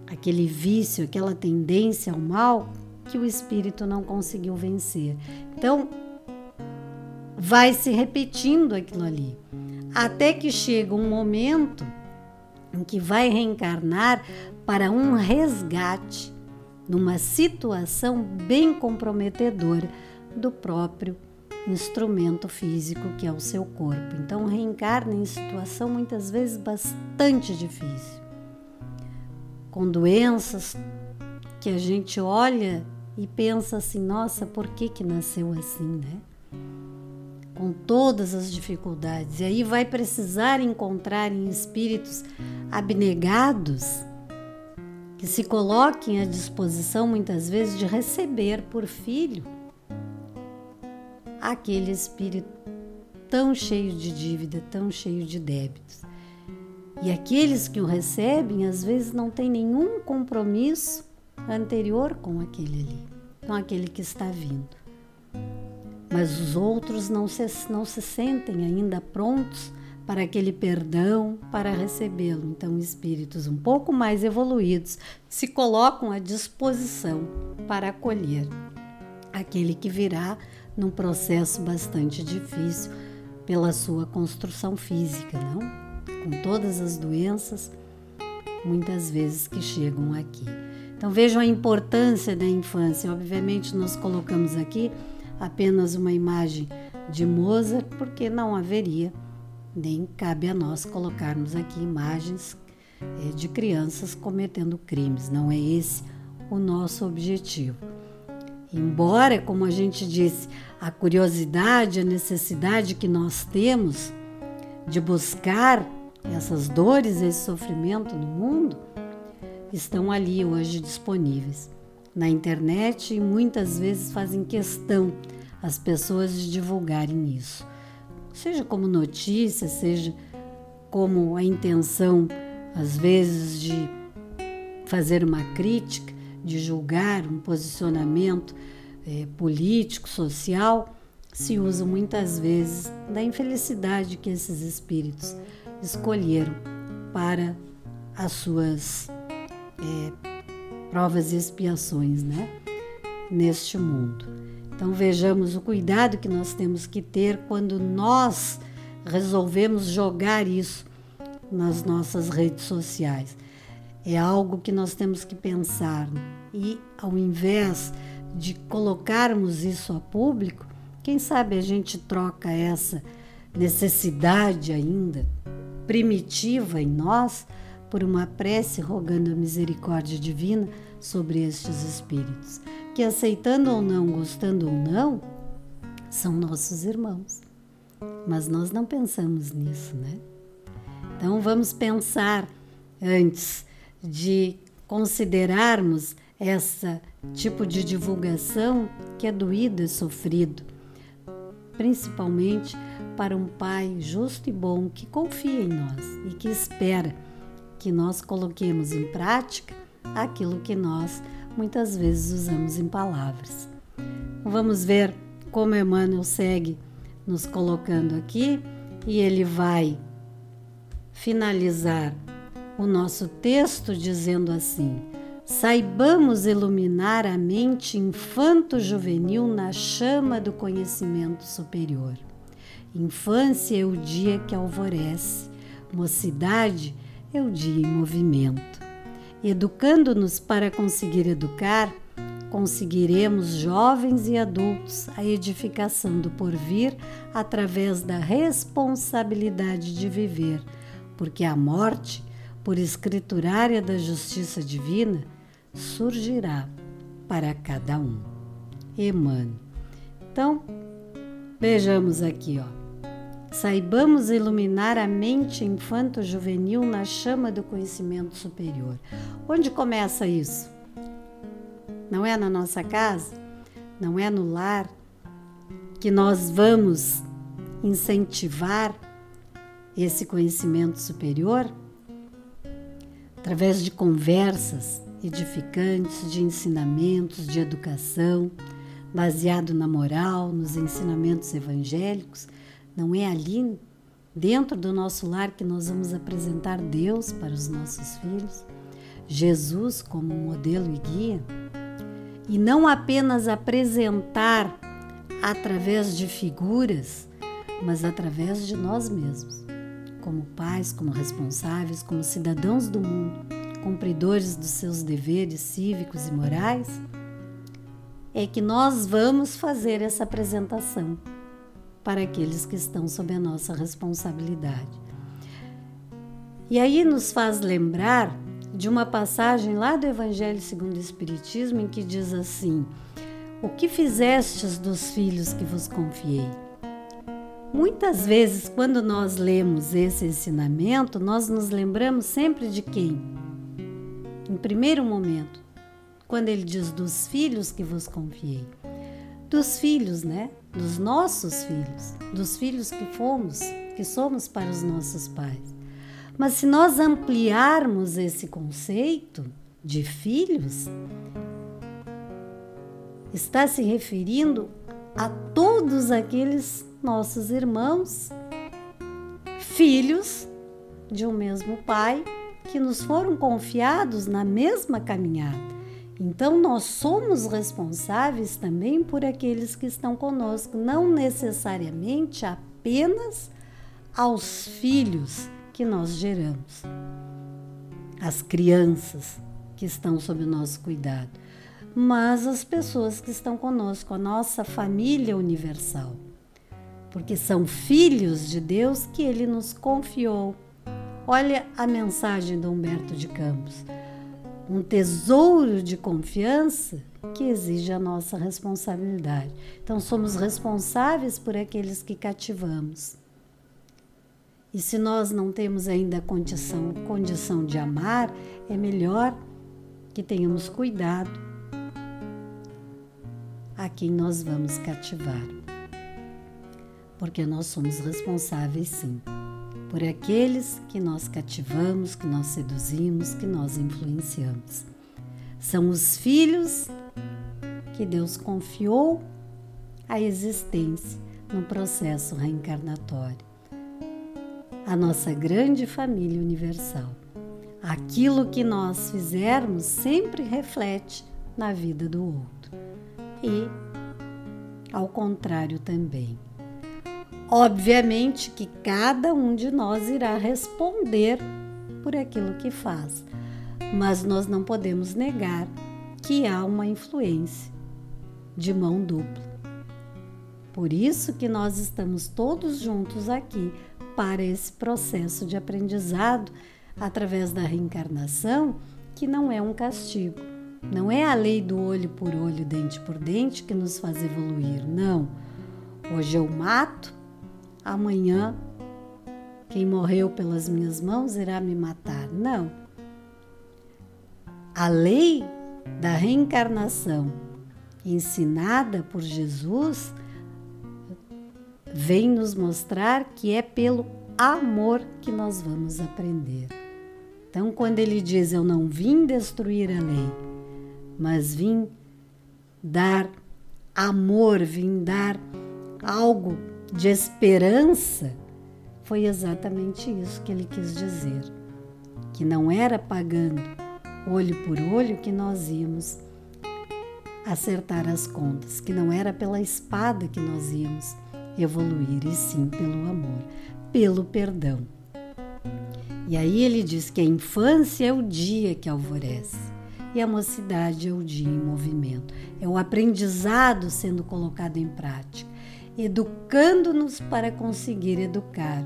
S1: Aquele vício, aquela tendência ao mal que o espírito não conseguiu vencer. Então, vai se repetindo aquilo ali, até que chega um momento em que vai reencarnar para um resgate numa situação bem comprometedora do próprio instrumento físico que é o seu corpo. Então reencarna em situação muitas vezes bastante difícil, com doenças que a gente olha e pensa assim: nossa, por que que nasceu assim, né? Com todas as dificuldades. E aí vai precisar encontrar em espíritos abnegados que se coloquem à disposição muitas vezes de receber por filho aquele espírito tão cheio de dívida, tão cheio de débitos. E aqueles que o recebem, às vezes, não têm nenhum compromisso anterior com aquele ali, com aquele que está vindo. Mas os outros não se, não se sentem ainda prontos para aquele perdão, para recebê-lo. Então, espíritos um pouco mais evoluídos se colocam à disposição para acolher aquele que virá num processo bastante difícil pela sua construção física, não? Com todas as doenças, muitas vezes que chegam aqui. Então vejam a importância da infância. Obviamente, nós colocamos aqui apenas uma imagem de Mozart, porque não haveria, nem cabe a nós colocarmos aqui imagens é, de crianças cometendo crimes. Não é esse o nosso objetivo. Embora, como a gente disse, a curiosidade, a necessidade que nós temos de buscar essas dores, esse sofrimento no mundo, estão ali hoje disponíveis na internet e muitas vezes fazem questão as pessoas de divulgarem isso. Seja como notícia, seja como a intenção, às vezes, de fazer uma crítica, de julgar um posicionamento é, político, social, se usa muitas vezes da infelicidade que esses espíritos escolheram para as suas é, provas e expiações né, neste mundo. Então vejamos o cuidado que nós temos que ter quando nós resolvemos jogar isso nas nossas redes sociais. É algo que nós temos que pensar e, ao invés de colocarmos isso a público, quem sabe a gente troca essa necessidade ainda primitiva em nós por uma prece rogando a misericórdia divina sobre estes espíritos, que aceitando ou não, gostando ou não, são nossos irmãos. Mas nós não pensamos nisso, né? Então vamos pensar antes de considerarmos essa tipo de divulgação que é doído e sofrido, principalmente para um pai justo e bom que confia em nós e que espera que nós coloquemos em prática aquilo que nós muitas vezes usamos em palavras. Vamos ver como Emmanuel segue nos colocando aqui e ele vai finalizar o nosso texto dizendo assim: Saibamos iluminar a mente infanto-juvenil na chama do conhecimento superior. Infância é o dia que alvorece, mocidade é o dia em movimento. Educando-nos para conseguir educar, conseguiremos, jovens e adultos, a edificação do porvir através da responsabilidade de viver, porque a morte, por escriturária da justiça divina, surgirá para cada um. Emmanuel. Então, vejamos aqui, ó. Saibamos iluminar a mente infanto-juvenil na chama do conhecimento superior. Onde começa isso? Não é na nossa casa? Não é no lar que nós vamos incentivar esse conhecimento superior? Através de conversas edificantes, de ensinamentos, de educação, baseado na moral, nos ensinamentos evangélicos, não é ali, dentro do nosso lar, que nós vamos apresentar Deus para os nossos filhos? Jesus como modelo e guia? E não apenas apresentar através de figuras, mas através de nós mesmos, como pais, como responsáveis, como cidadãos do mundo, cumpridores dos seus deveres cívicos e morais, é que nós vamos fazer essa apresentação para aqueles que estão sob a nossa responsabilidade. E aí nos faz lembrar de uma passagem lá do Evangelho segundo o Espiritismo em que diz assim: O que fizestes dos filhos que vos confiei? Muitas vezes, quando nós lemos esse ensinamento, nós nos lembramos sempre de quem? Em primeiro momento, quando ele diz dos filhos que vos confiei. Dos filhos, né? Dos nossos filhos, dos filhos que fomos, que somos para os nossos pais. Mas se nós ampliarmos esse conceito de filhos, está se referindo a todos aqueles nossos irmãos, filhos de um mesmo pai, que nos foram confiados na mesma caminhada. Então, nós somos responsáveis também por aqueles que estão conosco, não necessariamente apenas aos filhos que nós geramos, as crianças que estão sob o nosso cuidado, mas as pessoas que estão conosco, a nossa família universal, porque são filhos de Deus que Ele nos confiou. Olha a mensagem do Humberto de Campos. Um tesouro de confiança que exige a nossa responsabilidade. Então, somos responsáveis por aqueles que cativamos. E se nós não temos ainda condição, condição de amar, é melhor que tenhamos cuidado a quem nós vamos cativar. Porque nós somos responsáveis, sim, por aqueles que nós cativamos, que nós seduzimos, que nós influenciamos. São os filhos que Deus confiou a existência no processo reencarnatório a nossa grande família universal. Aquilo que nós fizermos sempre reflete na vida do outro e ao contrário também. Obviamente que cada um de nós irá responder por aquilo que faz, mas nós não podemos negar que há uma influência de mão dupla. Por isso que nós estamos todos juntos aqui para esse processo de aprendizado através da reencarnação, que não é um castigo. Não é a lei do olho por olho, dente por dente que nos faz evoluir. Não. Hoje eu mato, amanhã quem morreu pelas minhas mãos irá me matar. Não. A lei da reencarnação ensinada por Jesus vem nos mostrar que é pelo amor que nós vamos aprender. Então, quando ele diz: Eu não vim destruir a lei, mas vim dar amor, vim dar algo de esperança, foi exatamente isso que ele quis dizer. Que não era pagando olho por olho que nós íamos acertar as contas, que não era pela espada que nós íamos evoluir, e sim pelo amor, pelo perdão. E aí ele diz que a infância é o dia que alvorece e a mocidade é o dia em movimento. É o aprendizado sendo colocado em prática, educando-nos para conseguir educar.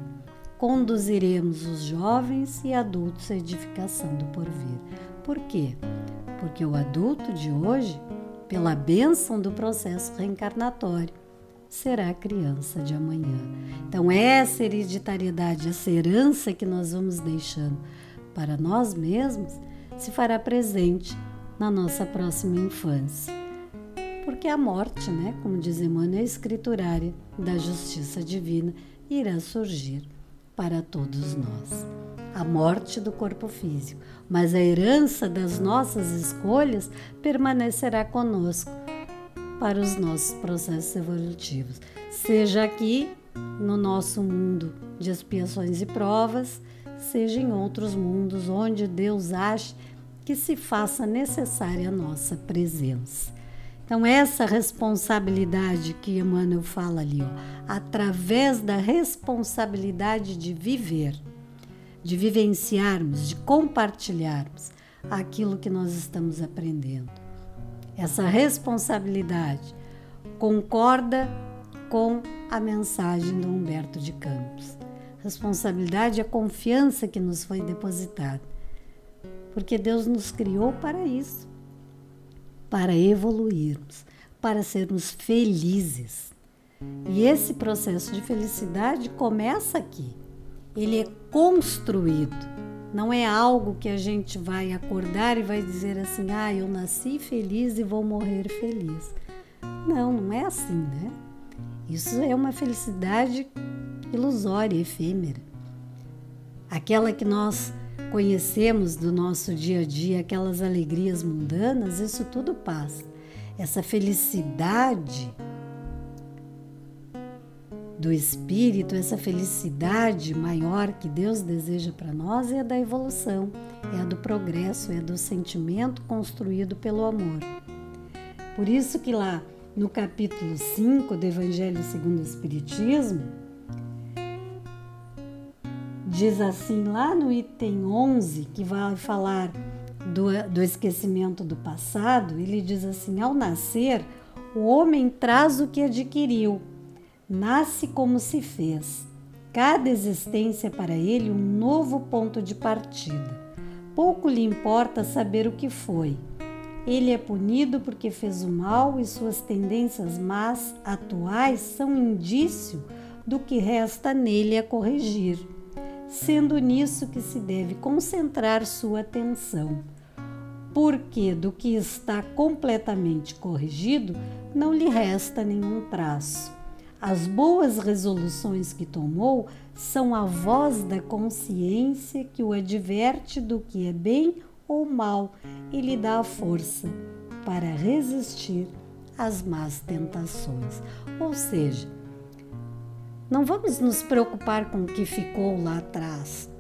S1: Conduziremos os jovens e adultos à edificação do porvir. Por quê? Porque o adulto de hoje, pela bênção do processo reencarnatório, será a criança de amanhã. Então, essa hereditariedade, essa herança que nós vamos deixando para nós mesmos, se fará presente na nossa próxima infância. Porque a morte, né, como diz Emmanuel, é escriturária da justiça divina, irá surgir para todos nós. A morte do corpo físico, mas a herança das nossas escolhas permanecerá conosco para os nossos processos evolutivos, seja aqui no nosso mundo de expiações e provas, seja em outros mundos onde Deus ache que se faça necessária a nossa presença. Então, essa responsabilidade que Emmanuel fala ali, ó, através da responsabilidade de viver, de vivenciarmos, de compartilharmos aquilo que nós estamos aprendendo essa responsabilidade concorda com a mensagem do Humberto de Campos. Responsabilidade é a confiança que nos foi depositada. porque Deus nos criou para isso para evoluirmos, para sermos felizes. E esse processo de felicidade começa aqui. Ele é construído. Não é algo que a gente vai acordar e vai dizer assim: "Ah, eu nasci feliz e vou morrer feliz". Não, não é assim, né? Isso é uma felicidade ilusória, efêmera. Aquela que nós conhecemos do nosso dia a dia, aquelas alegrias mundanas, isso tudo passa. Essa felicidade do espírito, essa felicidade maior que Deus deseja para nós é a da evolução, é a do progresso, é do sentimento construído pelo amor. Por isso que lá no capítulo 5 do Evangelho segundo o Espiritismo, diz assim lá no item 11, que vai falar do, do esquecimento do passado, ele diz assim: ao nascer, o homem traz o que adquiriu, nasce como se fez. Cada existência é para ele um novo ponto de partida. Pouco lhe importa saber o que foi ele é punido porque fez o mal e suas tendências más atuais são indício do que resta nele a corrigir, sendo nisso que se deve concentrar sua atenção. Porque do que está completamente corrigido não lhe resta nenhum traço. As boas resoluções que tomou são a voz da consciência que o adverte do que é bem ou mal e lhe dá a força para resistir às más tentações. Ou seja, não vamos nos preocupar com o que ficou lá atrás.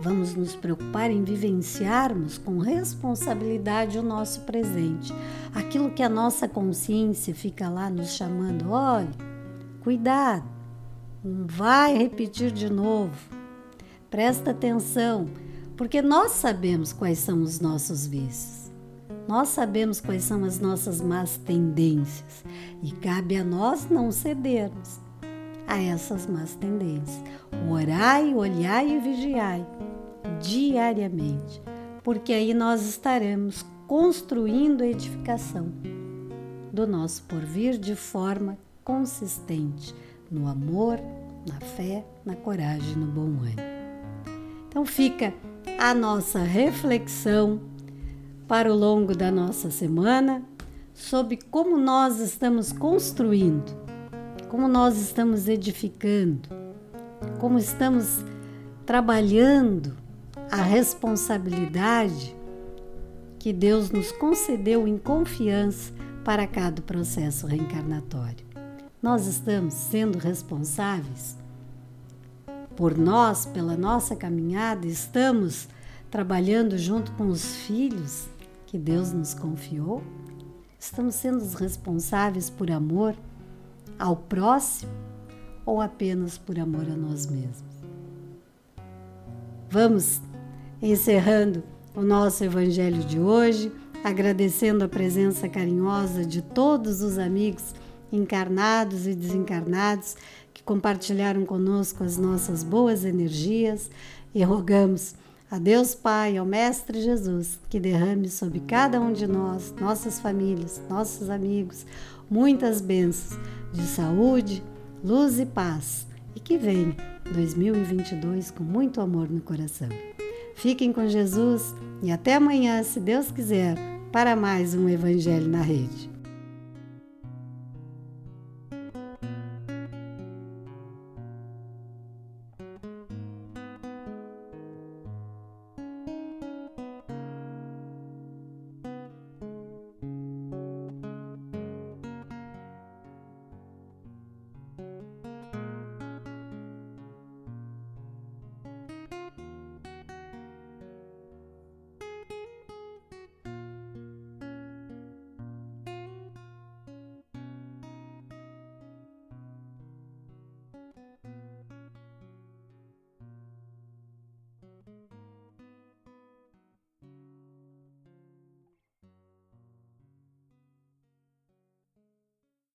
S1: Vamos nos preocupar em vivenciarmos com responsabilidade o nosso presente. Aquilo que a nossa consciência fica lá nos chamando, olha, cuidado, não vai repetir de novo. Presta atenção porque nós sabemos quais são os nossos vícios. Nós sabemos quais são as nossas más tendências e cabe a nós não cedermos a essas más tendências. Orai, olhai e vigiai diariamente, porque aí nós estaremos construindo a edificação do nosso porvir de forma consistente no amor, na fé, na coragem, no bom ânimo. Então fica a nossa reflexão para o longo da nossa semana sobre como nós estamos construindo, como nós estamos edificando, como estamos trabalhando a responsabilidade que Deus nos concedeu em confiança para cada processo reencarnatório. Nós estamos sendo responsáveis por nós, pela nossa caminhada, estamos trabalhando junto com os filhos que Deus nos confiou? Estamos sendo responsáveis por amor ao próximo ou apenas por amor a nós mesmos? Vamos encerrando o nosso evangelho de hoje, agradecendo a presença carinhosa de todos os amigos encarnados e desencarnados que compartilharam conosco as nossas boas energias e rogamos a Deus Pai, ao Mestre Jesus, que derrame sobre cada um de nós, nossas famílias, nossos amigos, muitas bênçãos de saúde, luz e paz e que venha 2022 com muito amor no coração. Fiquem com Jesus e até amanhã, se Deus quiser, para mais um Evangelho na Rede.